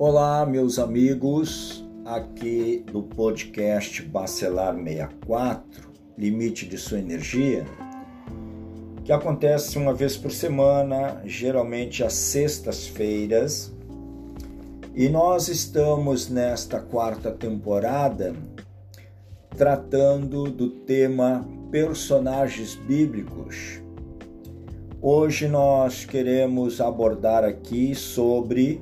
Olá, meus amigos, aqui do podcast Bacelar 64, Limite de Sua Energia, que acontece uma vez por semana, geralmente às sextas-feiras, e nós estamos nesta quarta temporada tratando do tema personagens bíblicos. Hoje nós queremos abordar aqui sobre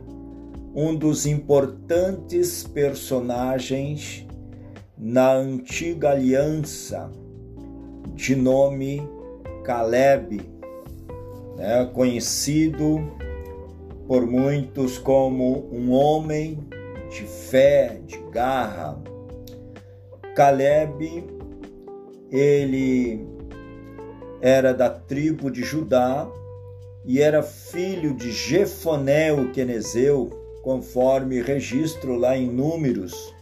um dos importantes personagens na antiga aliança, de nome Caleb, né, conhecido por muitos como um homem de fé, de garra. Caleb, ele era da tribo de Judá e era filho de Jefoné o Quenezeu, conforme registro lá em Números,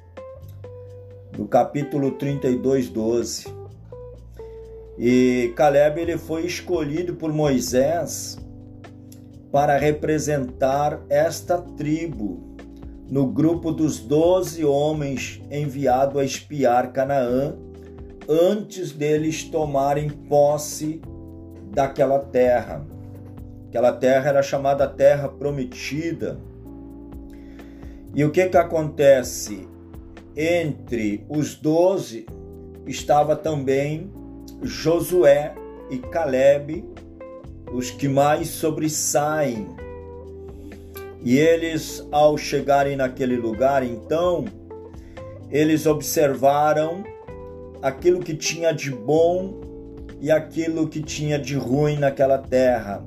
no capítulo 32, 12. E Caleb ele foi escolhido por Moisés para representar esta tribo no grupo dos doze homens enviado a espiar Canaã antes deles tomarem posse daquela terra. Aquela terra era chamada Terra Prometida e o que que acontece? Entre os doze estava também Josué e Caleb, os que mais sobressaem. E eles, ao chegarem naquele lugar, então, eles observaram aquilo que tinha de bom e aquilo que tinha de ruim naquela terra.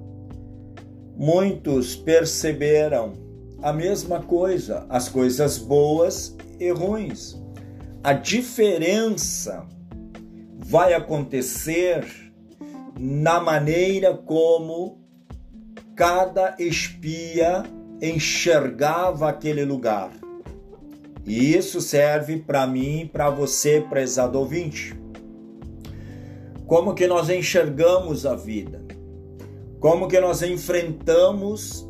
Muitos perceberam a mesma coisa, as coisas boas e ruins. A diferença vai acontecer na maneira como cada espia enxergava aquele lugar. E isso serve para mim, para você, prezado ouvinte. Como que nós enxergamos a vida? Como que nós enfrentamos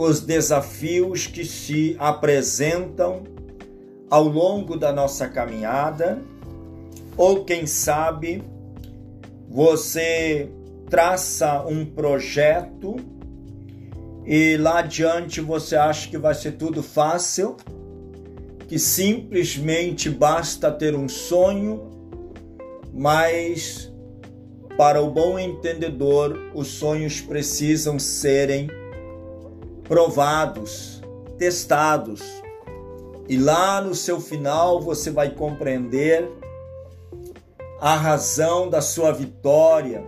os desafios que se apresentam ao longo da nossa caminhada, ou quem sabe você traça um projeto e lá adiante você acha que vai ser tudo fácil, que simplesmente basta ter um sonho, mas para o bom entendedor, os sonhos precisam serem provados, testados. E lá no seu final você vai compreender a razão da sua vitória,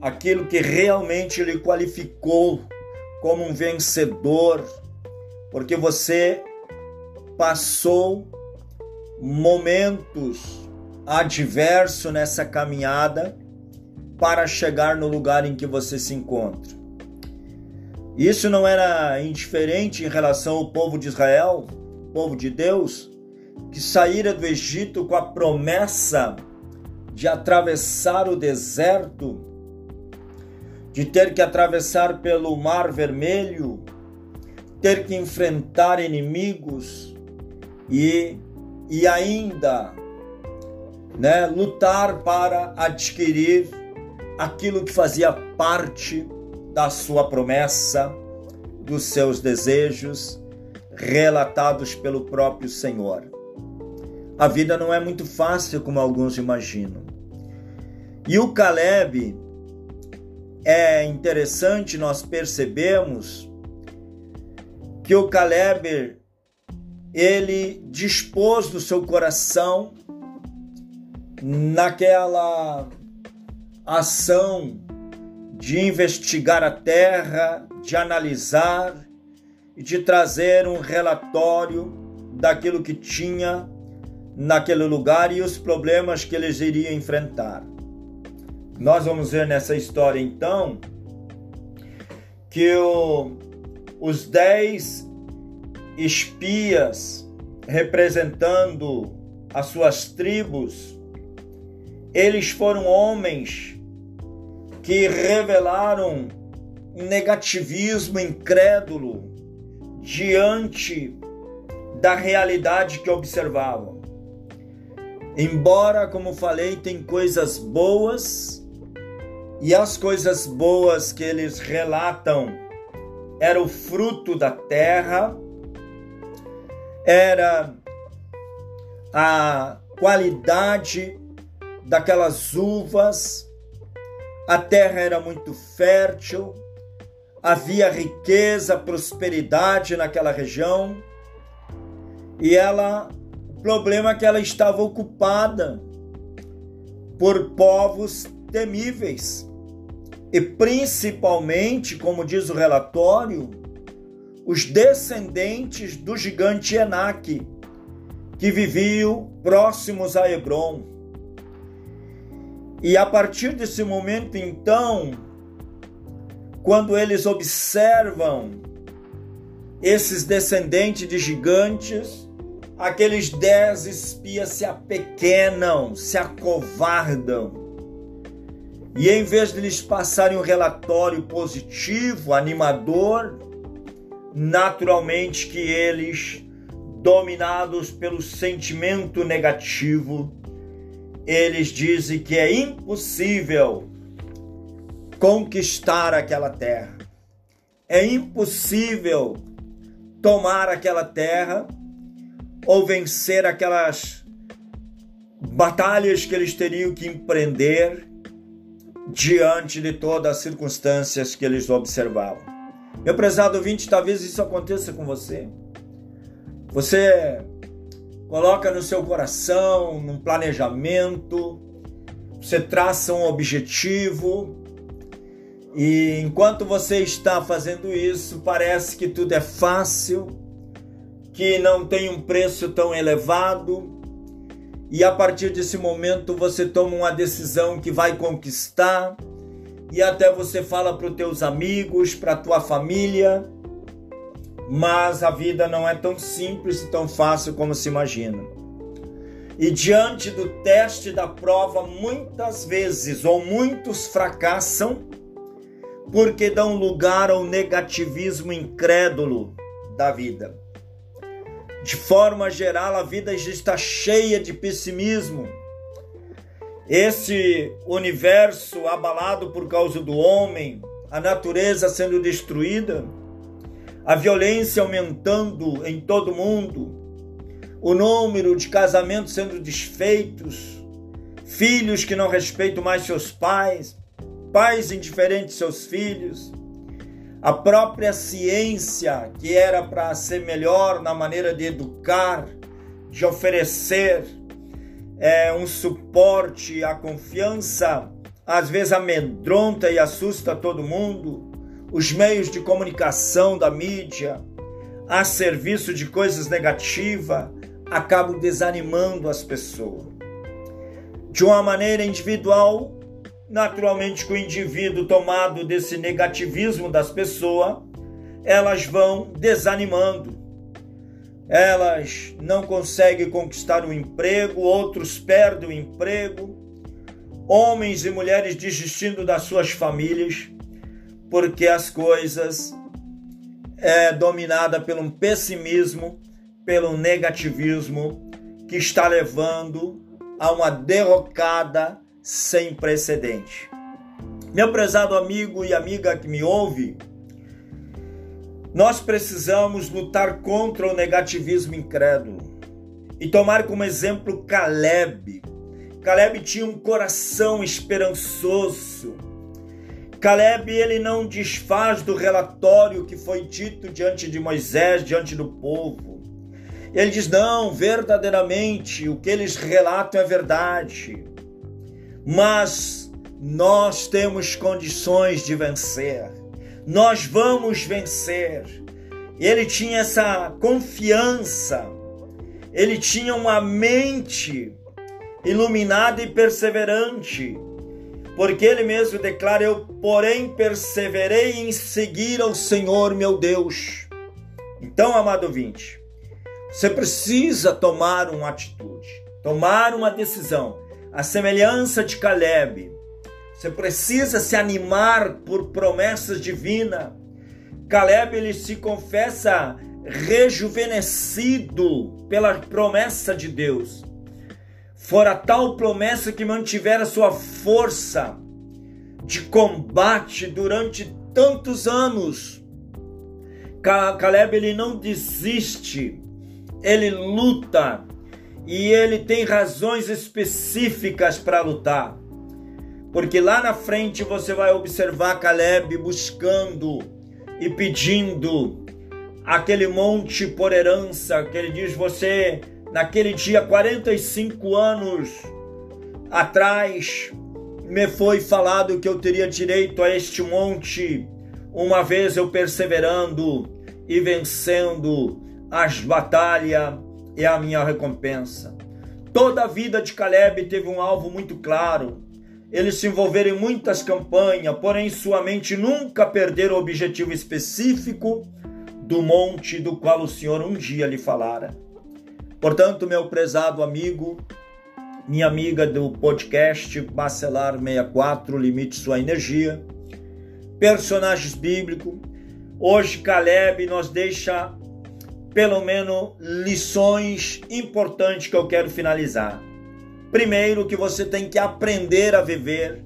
aquilo que realmente lhe qualificou como um vencedor, porque você passou momentos adversos nessa caminhada para chegar no lugar em que você se encontra. Isso não era indiferente em relação ao povo de Israel, povo de Deus, que saíra do Egito com a promessa de atravessar o deserto, de ter que atravessar pelo Mar Vermelho, ter que enfrentar inimigos e, e ainda né, lutar para adquirir aquilo que fazia parte da sua promessa, dos seus desejos, relatados pelo próprio Senhor. A vida não é muito fácil como alguns imaginam. E o Caleb é interessante nós percebemos que o Caleb ele dispôs do seu coração naquela ação de investigar a terra, de analisar e de trazer um relatório daquilo que tinha naquele lugar e os problemas que eles iriam enfrentar. Nós vamos ver nessa história então que o, os dez espias representando as suas tribos, eles foram homens que revelaram um negativismo incrédulo diante da realidade que observavam. Embora, como falei, tem coisas boas, e as coisas boas que eles relatam era o fruto da terra, era a qualidade daquelas uvas, a terra era muito fértil, havia riqueza, prosperidade naquela região, e ela, o problema é que ela estava ocupada por povos temíveis. E principalmente, como diz o relatório, os descendentes do gigante Enaque, que viviam próximos a Hebron. E a partir desse momento, então, quando eles observam esses descendentes de gigantes, aqueles dez espias se apequenam, se acovardam. E em vez de lhes passarem um relatório positivo, animador, naturalmente que eles, dominados pelo sentimento negativo, eles dizem que é impossível conquistar aquela terra. É impossível tomar aquela terra ou vencer aquelas batalhas que eles teriam que empreender diante de todas as circunstâncias que eles observavam. Meu prezado ouvinte, talvez isso aconteça com você. Você coloca no seu coração, num planejamento, você traça um objetivo, e enquanto você está fazendo isso, parece que tudo é fácil, que não tem um preço tão elevado, e a partir desse momento você toma uma decisão que vai conquistar, e até você fala para os teus amigos, para a tua família, mas a vida não é tão simples e tão fácil como se imagina. E diante do teste da prova, muitas vezes ou muitos fracassam porque dão lugar ao negativismo incrédulo da vida. De forma geral, a vida está cheia de pessimismo. Esse universo abalado por causa do homem, a natureza sendo destruída, a violência aumentando em todo o mundo, o número de casamentos sendo desfeitos, filhos que não respeitam mais seus pais, pais indiferentes seus filhos, a própria ciência, que era para ser melhor na maneira de educar, de oferecer é, um suporte, a confiança, às vezes amedronta e assusta todo mundo, os meios de comunicação da mídia, a serviço de coisas negativas, acabam desanimando as pessoas. De uma maneira individual, Naturalmente, com o indivíduo tomado desse negativismo das pessoas, elas vão desanimando. Elas não conseguem conquistar o emprego, outros perdem o emprego. Homens e mulheres desistindo das suas famílias, porque as coisas é dominada pelo pessimismo, pelo negativismo que está levando a uma derrocada sem precedente. Meu prezado amigo e amiga que me ouve, nós precisamos lutar contra o negativismo incrédulo e tomar como exemplo Caleb. Caleb tinha um coração esperançoso. Caleb ele não desfaz do relatório que foi dito diante de Moisés, diante do povo. Ele diz: "Não, verdadeiramente o que eles relatam é verdade mas nós temos condições de vencer. Nós vamos vencer. Ele tinha essa confiança, ele tinha uma mente iluminada e perseverante, porque ele mesmo declara: Eu, porém, perseverei em seguir ao Senhor meu Deus. Então, amado ouvinte, você precisa tomar uma atitude, tomar uma decisão a semelhança de Caleb. Você precisa se animar por promessas divinas. Caleb ele se confessa rejuvenescido pela promessa de Deus. Fora tal promessa que mantivera sua força de combate durante tantos anos. Caleb ele não desiste, ele luta e ele tem razões específicas para lutar. Porque lá na frente você vai observar Caleb buscando e pedindo aquele monte por herança, que ele diz: Você, naquele dia, 45 anos atrás, me foi falado que eu teria direito a este monte, uma vez eu perseverando e vencendo as batalhas e a minha recompensa. Toda a vida de Caleb teve um alvo muito claro. Ele se envolveram em muitas campanhas, porém sua mente nunca perdeu o objetivo específico do monte do qual o Senhor um dia lhe falara. Portanto, meu prezado amigo, minha amiga do podcast Bacelar 64, Limite Sua Energia, personagens bíblicos. Hoje, Caleb nos deixa pelo menos lições importantes que eu quero finalizar. Primeiro, que você tem que aprender a viver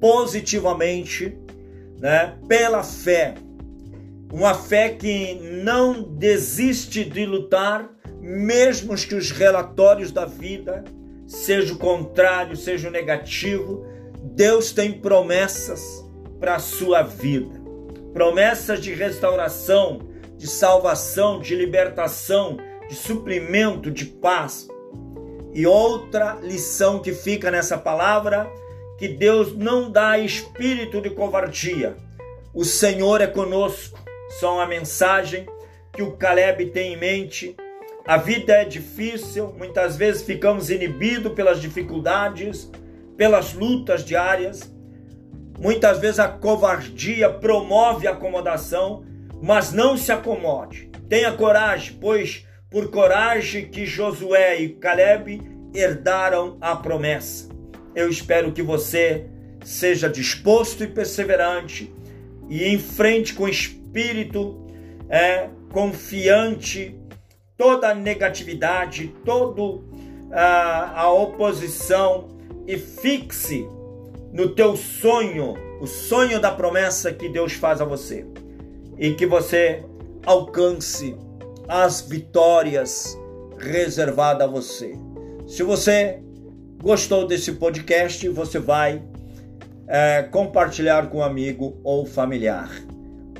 positivamente, né, pela fé. Uma fé que não desiste de lutar, mesmo que os relatórios da vida sejam contrários, sejam negativos. Deus tem promessas para a sua vida. Promessas de restauração, de salvação, de libertação, de suprimento, de paz. E outra lição que fica nessa palavra, que Deus não dá espírito de covardia. O Senhor é conosco. Só uma mensagem que o Caleb tem em mente. A vida é difícil, muitas vezes ficamos inibidos pelas dificuldades, pelas lutas diárias. Muitas vezes a covardia promove a acomodação mas não se acomode. Tenha coragem, pois por coragem que Josué e Caleb herdaram a promessa. Eu espero que você seja disposto e perseverante e enfrente com espírito é, confiante toda a negatividade, toda a, oposição e fixe no teu sonho, o sonho da promessa que Deus faz a você e que você alcance as vitórias reservadas a você. Se você gostou desse podcast, você vai é, compartilhar com um amigo ou familiar.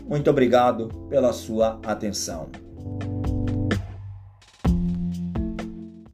Muito obrigado pela sua atenção.